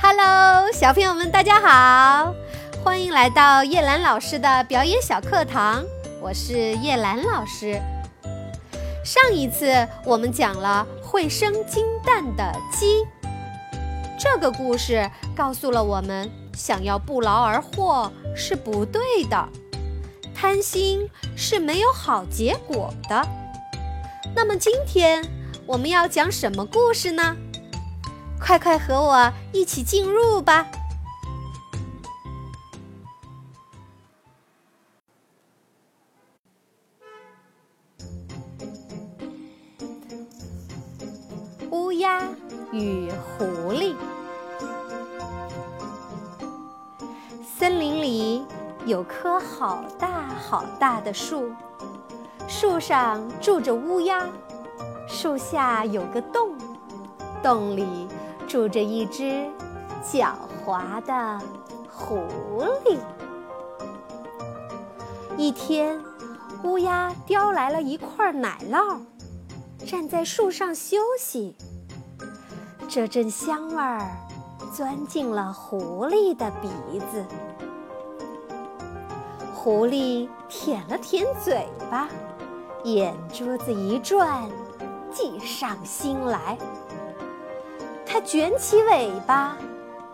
Hello，小朋友们，大家好！欢迎来到叶兰老师的表演小课堂，我是叶兰老师。上一次我们讲了会生金蛋的鸡，这个故事告诉了我们，想要不劳而获是不对的，贪心是没有好结果的。那么今天我们要讲什么故事呢？快快和我一起进入吧！乌鸦与狐狸。森林里有棵好大好大的树，树上住着乌鸦，树下有个洞，洞里。住着一只狡猾的狐狸。一天，乌鸦叼来了一块奶酪，站在树上休息。这阵香味儿钻进了狐狸的鼻子。狐狸舔了舔嘴巴，眼珠子一转，计上心来。它卷起尾巴，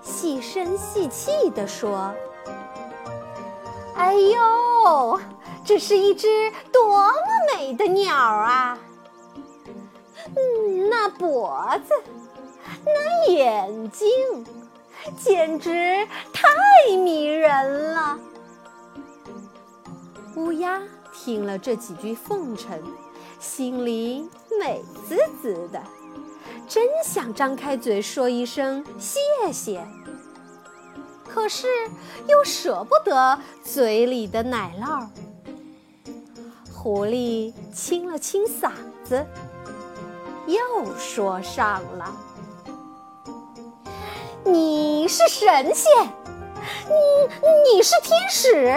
细声细气地说：“哎呦，这是一只多么美的鸟啊！嗯，那脖子，那眼睛，简直太迷人了。”乌鸦听了这几句奉承，心里美滋滋的。真想张开嘴说一声谢谢，可是又舍不得嘴里的奶酪。狐狸清了清嗓子，又说上了：“你是神仙，你你是天使。”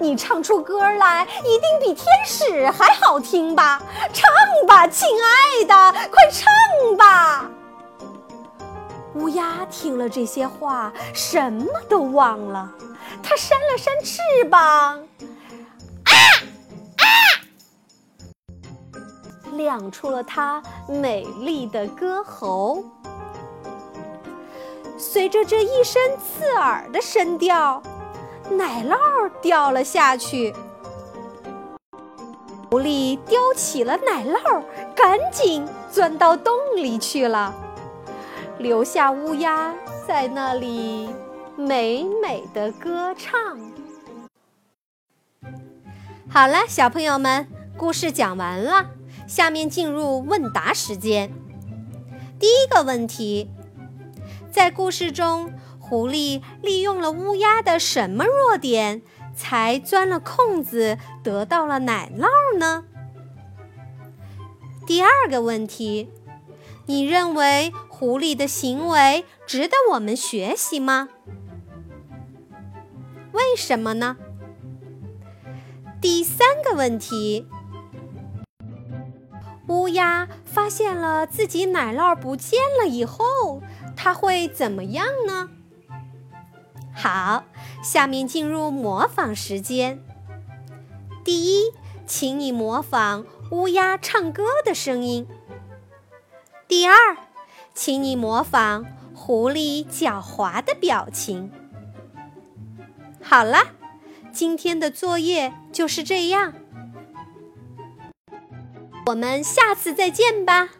你唱出歌来，一定比天使还好听吧？唱吧，亲爱的，快唱吧！乌鸦听了这些话，什么都忘了。它扇了扇翅膀，啊啊，亮出了它美丽的歌喉。随着这一声刺耳的声调。奶酪掉了下去，狐狸叼起了奶酪，赶紧钻到洞里去了，留下乌鸦在那里美美的歌唱。好了，小朋友们，故事讲完了，下面进入问答时间。第一个问题，在故事中。狐狸利用了乌鸦的什么弱点，才钻了空子得到了奶酪呢？第二个问题，你认为狐狸的行为值得我们学习吗？为什么呢？第三个问题，乌鸦发现了自己奶酪不见了以后，它会怎么样呢？好，下面进入模仿时间。第一，请你模仿乌鸦唱歌的声音；第二，请你模仿狐狸狡猾的表情。好了，今天的作业就是这样。我们下次再见吧。